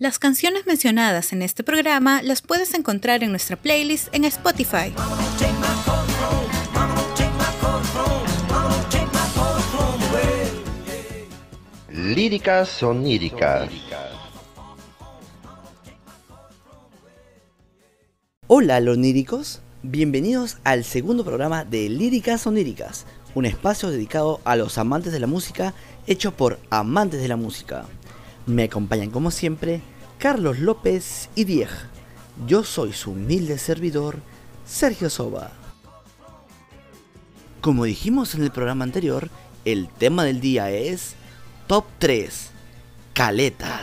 Las canciones mencionadas en este programa las puedes encontrar en nuestra playlist en Spotify. Líricas oníricas. Hola loníricos, bienvenidos al segundo programa de Líricas oníricas, un espacio dedicado a los amantes de la música hecho por amantes de la música. Me acompañan como siempre Carlos López y Dieg. Yo soy su humilde servidor, Sergio Soba. Como dijimos en el programa anterior, el tema del día es Top 3 Caleta.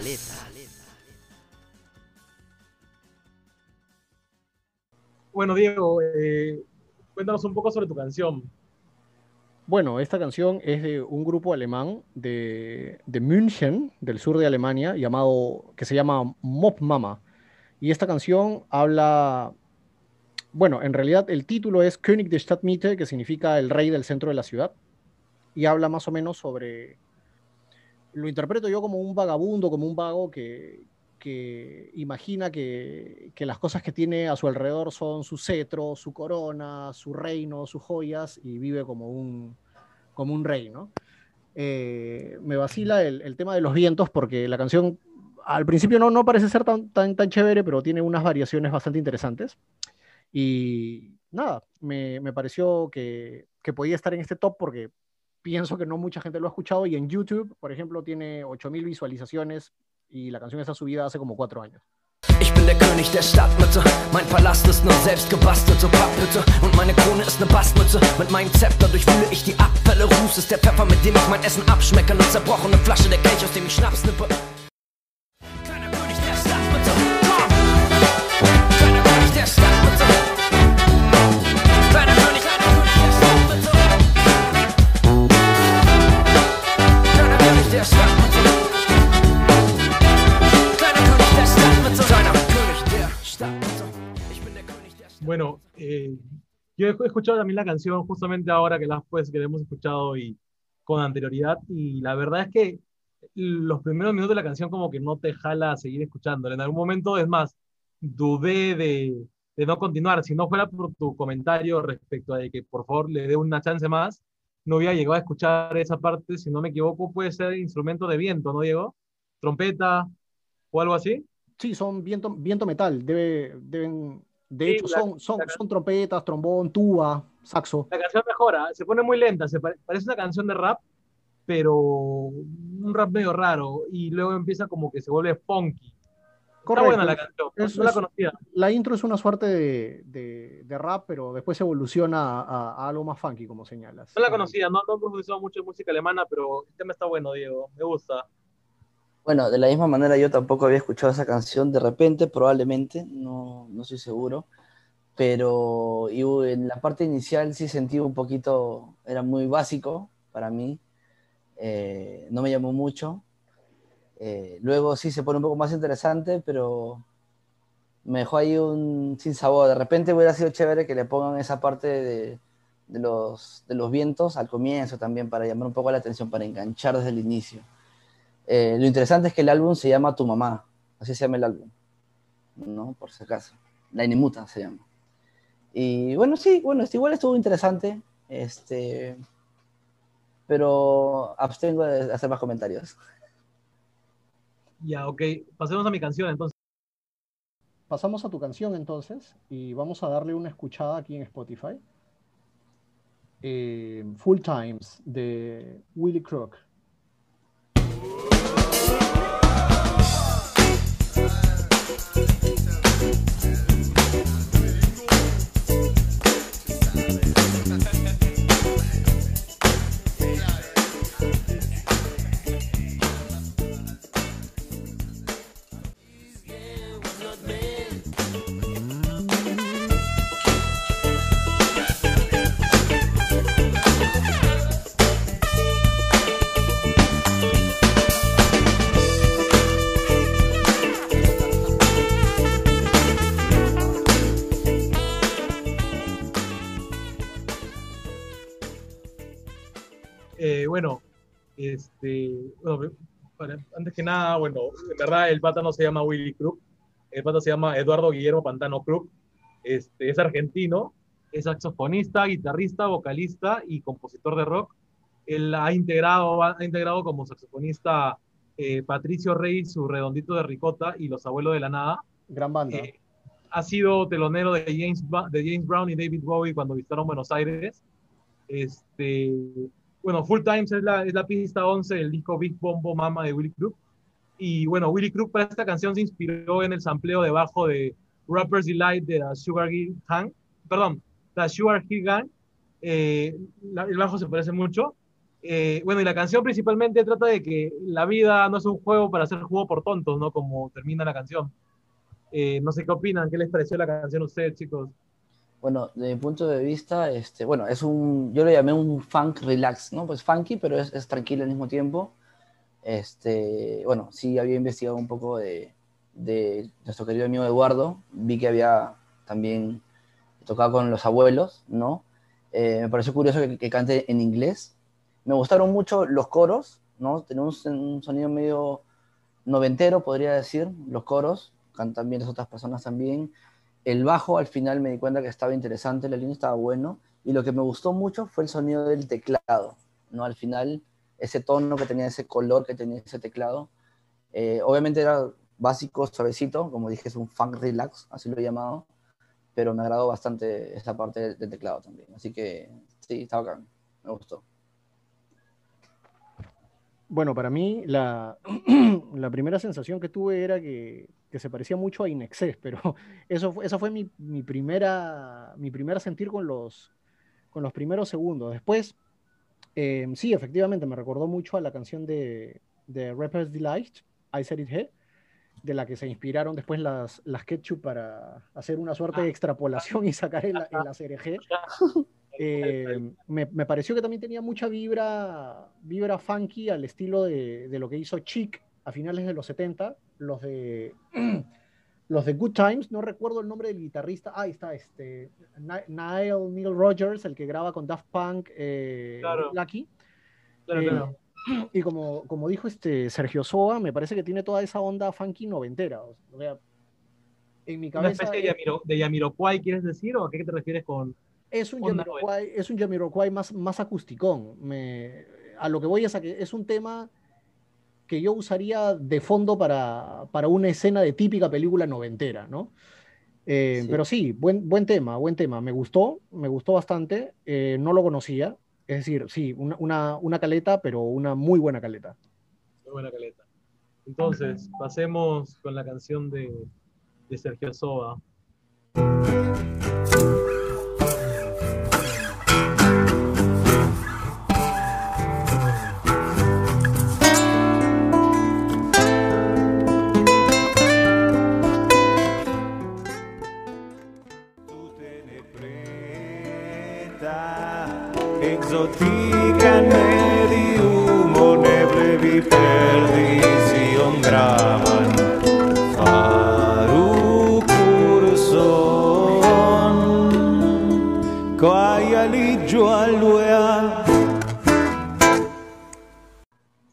Bueno, Diego, eh, cuéntanos un poco sobre tu canción. Bueno, esta canción es de un grupo alemán de, de München, del sur de Alemania, llamado, que se llama Mop Mama. Y esta canción habla, bueno, en realidad el título es König der Stadtmitte, que significa el rey del centro de la ciudad. Y habla más o menos sobre, lo interpreto yo como un vagabundo, como un vago que, que imagina que, que, las cosas que tiene a su alrededor son su cetro, su corona, su reino, sus joyas, y vive como un, como un rey, ¿no? Eh, me vacila el, el, tema de los vientos porque la canción al principio no, no parece ser tan, tan, tan chévere, pero tiene unas variaciones bastante interesantes. Y nada, me, me pareció que, que podía estar en este top porque pienso que no mucha gente lo ha escuchado y en YouTube, por ejemplo, tiene 8000 visualizaciones y la canción está subida hace como cuatro años. Ich bin der König der Stadtmitte. Mein Palast ist nur selbst gebastelte Papphütte. Und meine Krone ist ne Bastmütze. Mit meinem Zepter durchwühle ich die Abfälle. Ruß ist der Pfeffer, mit dem ich mein Essen abschmecke. Ne zerbrochene Flasche, der Kelch, aus dem ich Schnaps nippe. Bueno, eh, yo he escuchado también la canción justamente ahora que, la, pues, que la hemos escuchado y con anterioridad y la verdad es que los primeros minutos de la canción como que no te jala a seguir escuchándola. En algún momento, es más, dudé de, de no continuar. Si no fuera por tu comentario respecto a que por favor le dé una chance más, no hubiera llegado a escuchar esa parte, si no me equivoco, puede ser instrumento de viento, ¿no, Diego? Trompeta o algo así. Sí, son viento, viento metal, Debe, deben de hecho, son, son, son trompetas, trombón, tuba, saxo. La canción mejora, se pone muy lenta, se pare, parece una canción de rap, pero un rap medio raro, y luego empieza como que se vuelve funky. Correcto. Está buena la canción, es, no la conocía. La intro es una suerte de, de, de rap, pero después evoluciona a, a, algo más funky, como señalas. No la conocía, no, no he profesado mucho de música alemana, pero el tema está bueno, Diego, me gusta. Bueno, de la misma manera yo tampoco había escuchado esa canción de repente, probablemente, no, no estoy seguro, pero en la parte inicial sí sentí un poquito, era muy básico para mí, eh, no me llamó mucho. Eh, luego sí se pone un poco más interesante, pero me dejó ahí un sin sabor. De repente hubiera sido chévere que le pongan esa parte de, de, los, de los vientos al comienzo también para llamar un poco la atención, para enganchar desde el inicio. Eh, lo interesante es que el álbum se llama Tu Mamá, así se llama el álbum, ¿no? Por si acaso. La Inimuta se llama. Y bueno, sí, bueno, igual estuvo interesante, este, pero abstengo de hacer más comentarios. Ya, ok, pasemos a mi canción entonces. Pasamos a tu canción entonces y vamos a darle una escuchada aquí en Spotify. Eh, Full Times de Willie Crook. Bueno, este, bueno, Bueno, antes que nada, bueno, en verdad el pata no se llama Willy Crook, el pata se llama Eduardo Guillermo Pantano Crook, este, es argentino, es saxofonista, guitarrista, vocalista y compositor de rock. Él ha integrado, ha integrado como saxofonista eh, Patricio Rey, su redondito de ricota y Los Abuelos de la Nada. Gran banda. Eh, ha sido telonero de James, de James Brown y David Bowie cuando visitaron Buenos Aires. Este, bueno, Full Times es la, es la pista 11 del disco Big Bombo Mama de Willy Crook. Y bueno, Willy Crook para esta canción se inspiró en el sampleo de bajo de Rapper's Delight de la Sugar Hill Gang. Perdón, la Sugar Hill Gang. Eh, la- el bajo se parece mucho. Eh, bueno, y la canción principalmente trata de que la vida no es un juego para hacer juego por tontos, ¿no? Como termina la canción. Eh, no sé qué opinan, qué les pareció la canción a ustedes, chicos. Bueno, desde mi punto de vista, este, bueno, es un, yo lo llamé un funk relax, ¿no? Pues funky, pero es, es tranquilo al mismo tiempo. Este, bueno, sí había investigado un poco de, de nuestro querido amigo Eduardo, vi que había también tocado con los abuelos, ¿no? Eh, me pareció curioso que, que cante en inglés. Me gustaron mucho los coros, ¿no? Tenemos un sonido medio noventero, podría decir, los coros, cantan bien las otras personas también. El bajo al final me di cuenta que estaba interesante, la línea estaba bueno, y lo que me gustó mucho fue el sonido del teclado, ¿no? Al final, ese tono que tenía, ese color que tenía ese teclado. Eh, obviamente era básico, suavecito, como dije, es un funk relax, así lo he llamado, pero me agradó bastante esa parte del, teclado también. Así que sí, está bacán, me gustó. Bueno, para mí la, la primera sensación que tuve era que, que se parecía mucho a Inexcess, pero eso, esa fue mi, mi primera, mi primera sentir con los, con los primeros segundos. Después, eh, sí, efectivamente, me recordó mucho a la canción de, de Rapper's Delight, I Said It Here, de la que se inspiraron después las, las Ketchup para hacer una suerte de extrapolación y sacar el, el ACRG. Eh, me, me pareció que también tenía mucha vibra, vibra funky al estilo de, de lo que hizo Chic a finales de los 70, los de, los de Good Times, no recuerdo el nombre del guitarrista, ah, ahí está, este, Ni- Nile Neil Rogers, el que graba con Daft Punk, eh, Claro. Lucky. Claro, Eh, claro. Y como, como dijo este Sergio Soa, me parece que tiene toda esa onda funky noventera. O sea, en mi Una cabeza especie de, Yamiro, de Yamiroquai, ¿quieres decir? ¿O a qué te refieres con...? Es un Jamiroquai, es un Jamiroquai más, más acusticón. Me, a lo que voy es a que es un tema que yo usaría de fondo para, para una escena de típica película noventera, ¿no? Eh, Sí. Pero sí, buen, buen tema, buen tema. Me gustó, me gustó bastante. eh, no lo conocía. Es decir, sí, una, una, una caleta, pero una muy buena caleta. Muy buena caleta. Entonces, pasemos con la canción de, de Sergio Soba.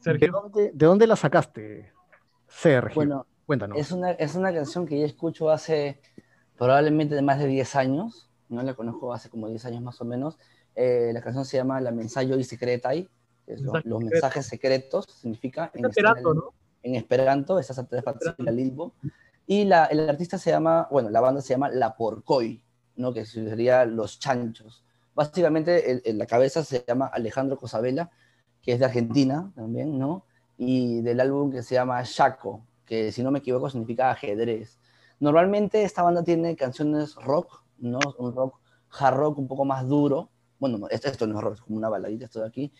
¿De Sergio, dónde, de dónde la sacaste, Sergio? Bueno, Cuéntanos. Es una, es una canción que yo escucho hace probablemente más de 10 años, no la conozco hace como 10 años más o menos. Eh, la canción se llama La Mensayo y Secretai, que es lo- Mensaje los mensajes secretos, significa es esperanto, ¿no? en esperanto, esa es la Lilbo. Y la, el artista se llama, bueno, la banda se llama La Porcoy, ¿no? que sería Los Chanchos. Básicamente, el- la cabeza se llama Alejandro Cosabela, que es de Argentina también, ¿no? Y del álbum que se llama Chaco, que si no me equivoco significa ajedrez. Normalmente esta banda tiene canciones rock, ¿no? Un rock, hard rock un poco más duro. Bueno, no, esto, esto no es rock, es como una baladita esto de aquí.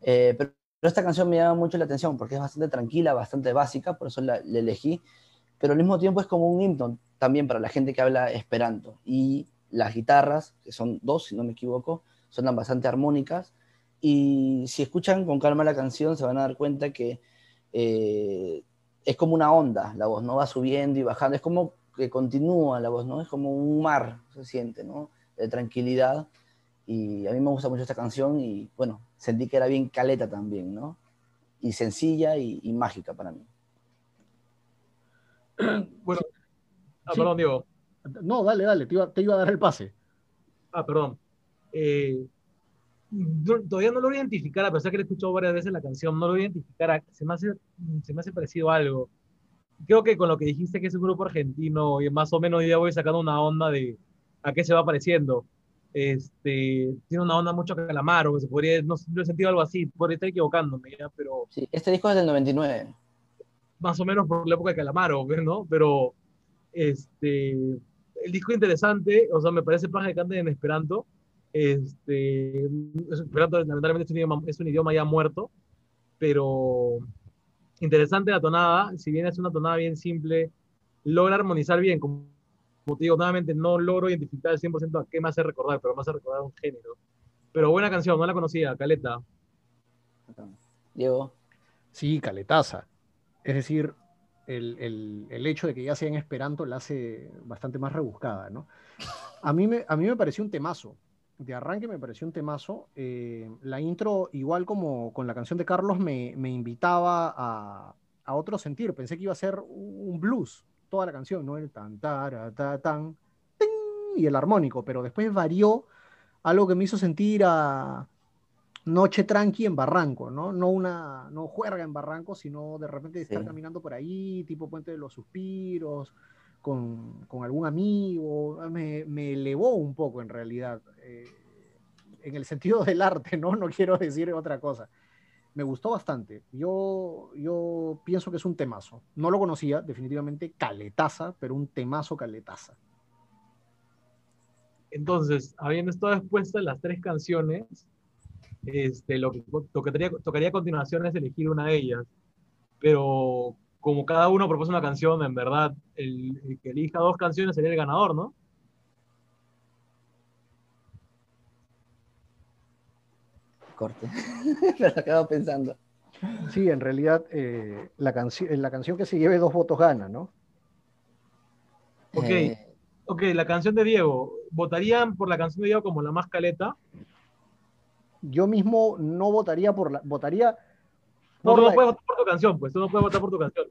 Eh, pero, esta canción me llama mucho la atención porque es bastante tranquila, bastante básica, por eso la, elegí. Pero al mismo tiempo es como un himno también para la gente que habla esperanto. Y las guitarras, que son dos, si no me equivoco, suenan bastante armónicas. Y si escuchan con calma la canción, se van a dar cuenta que eh, es como una onda la voz, ¿no? Va subiendo y bajando, es como que continúa la voz, ¿no? Es como un mar, se siente, ¿no? De tranquilidad. Y a mí me gusta mucho esta canción y, bueno, sentí que era bien caleta también, ¿no? y sencilla y, y mágica para mí. Bueno, ah, Sí. perdón, Diego. No, dale, dale, te iba, te iba a dar el pase. Ah, perdón. Eh, no- todavía no lo voy a identificar, a pesar que lo he escuchado varias veces la canción, no lo voy a identificar. se, me hace, se me hace parecido a algo. Creo que con lo que dijiste que es un grupo argentino, y más o menos ya voy sacando una onda de a qué se va pareciendo. Este, tiene una onda mucho Calamaro, que se podría, no sé, yo he sentido algo así, podría estar equivocándome, ¿ya? pero Sí, este disco es del 99. más o menos por la época de Calamaro, ¿ves, ¿no? Pero este, el disco interesante, o sea, me parece paja que cante en Esperanto. Este, es- Esperanto lamentablemente es un, idioma, es un idioma ya muerto, pero interesante la tonada, si bien es una tonada bien simple, logra armonizar bien, como, como te digo, nuevamente no logro identificar al 100% a qué me hace recordar, pero me hace recordar un género. Pero buena canción, no la conocía, Caleta. Diego. Sí, caletaza. Es decir, el, el- el hecho de que ya sea en Esperanto la hace bastante más rebuscada, ¿no? A mí me, a mí me pareció un temazo. De arranque me pareció un temazo. Eh, la intro, igual como con la canción de Carlos, me, me invitaba a, a otro sentir. Pensé que iba a ser un blues, toda la canción, ¿no? El tan, tara, ta, tan, ting, y el armónico, pero después varió algo que me hizo sentir a noche tranqui en Barranco, ¿no? No una, no juerga en Barranco, sino de repente estar Sí. caminando por ahí, tipo Puente de los Suspiros, con, con algún amigo, me, me elevó un poco en realidad, eh, en el sentido del arte, ¿no? No quiero decir otra cosa. Me gustó bastante. Yo, yo pienso que es un temazo. No lo conocía, definitivamente, caletaza, pero un temazo caletaza. Entonces, habiendo estado expuestas las tres canciones, este, lo que tocaría, tocaría a continuación es elegir una de ellas. Pero como cada uno propone una canción, en verdad, el, el que elija dos canciones sería el ganador, ¿no? Corte. Me lo acabo pensando. Sí, en realidad, eh, la, canci- la canción que se lleve dos votos gana, ¿no? Ok. Eh, Ok, la canción de Diego. ¿Votarían por la canción de Diego como la más caleta? Yo mismo no votaría por la, votaría No, tú no puedes votar por tu canción, pues tú no puedes votar por tu canción.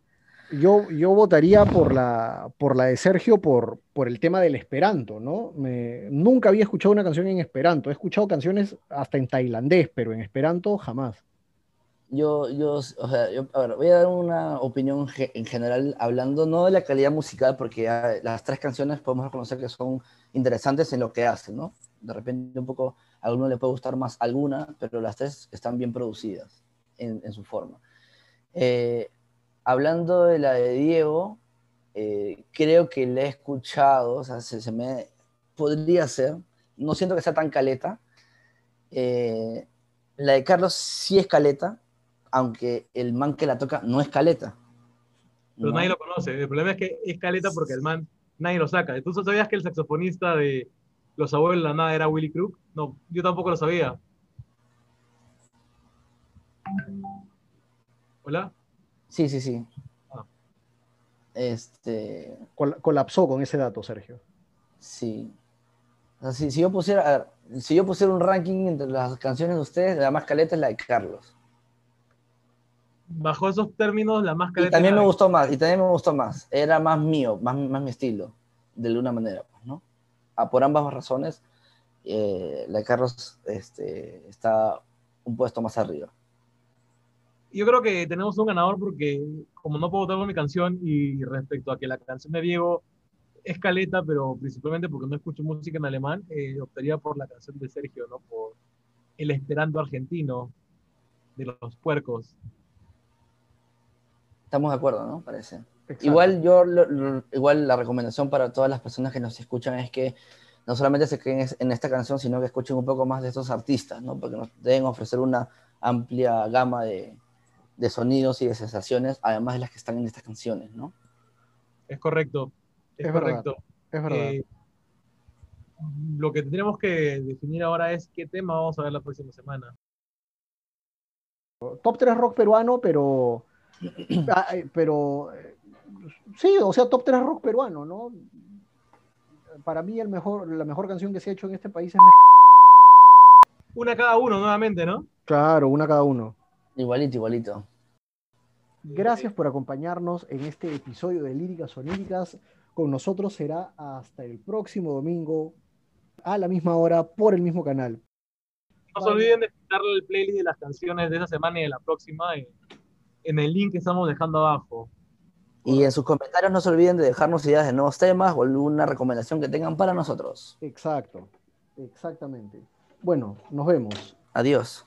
yo, yo votaría por la, por la de Sergio por, por el tema del Esperanto, ¿no? Me- nunca había escuchado una canción en Esperanto. He escuchado canciones hasta en tailandés, pero en Esperanto jamás. Yo, yo, o sea, yo, a ver, voy a dar una opinión ge- en general, hablando no de la calidad musical, porque ya las tres canciones podemos reconocer que son interesantes en lo que hacen, ¿no? De repente un poco, a alguno le puede gustar más alguna, pero las tres están bien producidas en, en su forma. Eh, hablando de la de Diego, eh, creo que la he escuchado, o sea, se, se me podría ser, no siento que sea tan caleta. Eh, la de Carlos sí es caleta, aunque el man que la toca no es caleta. Pero ¿no? nadie lo conoce. El problema es que es caleta porque el man nadie lo saca. ¿Tú sabías que el saxofonista de Los Abuelos de la Nada era Willy Crook? No, yo tampoco lo sabía. ¿Hola? Sí, sí, sí. Ah. Este, Col- colapsó con ese dato, Sergio. sí. O sea, si, si yo pusiera, ver, si yo pusiera un ranking entre las canciones de ustedes, la más caleta es la de Carlos. Bajo esos términos, la más Y caleta también era me de- gustó más, y también me gustó más. Era más mío, más, más mi estilo, de alguna manera, pues, ¿no? Ah, por ambas razones, eh, la de Carlos este, está un puesto más arriba. Yo creo que tenemos un ganador porque, como no puedo votar por mi canción, y respecto a que la canción de Diego es caleta, pero principalmente porque no escucho música en alemán, eh, optaría por la canción de Sergio, ¿no? Por el esperando argentino de los puercos. Estamos de acuerdo, ¿no? Parece. Exacto. Igual yo, lo- lo- igual la recomendación para todas las personas que nos escuchan es que no solamente se queden en esta canción, sino que escuchen un poco más de estos artistas, ¿no? Porque nos deben ofrecer una amplia gama de, de sonidos y de sensaciones, además de las que están en estas canciones, ¿no? Es correcto. Es, Es verdad. correcto. Es verdad. Eh, lo que tendríamos que definir ahora es qué tema vamos a ver la próxima semana. top 3 rock peruano, pero. ah, eh, pero. eh, Sí, o sea, top 3 rock peruano, ¿no? Para mí, el mejor, la mejor canción que se ha hecho en este país es. Una cada uno nuevamente, ¿no? Claro, una cada uno. Igualito, igualito. Gracias por acompañarnos en este episodio de Líricas Oníricas. Con nosotros será hasta el próximo domingo a la misma hora por el mismo canal. No se olviden de darle el playlist de las canciones de esa semana y de la próxima en, en el link que estamos dejando abajo. Y en sus comentarios no se olviden de dejarnos ideas de nuevos temas o alguna recomendación que tengan para nosotros. Exacto, exactamente. Bueno, nos vemos. Adiós.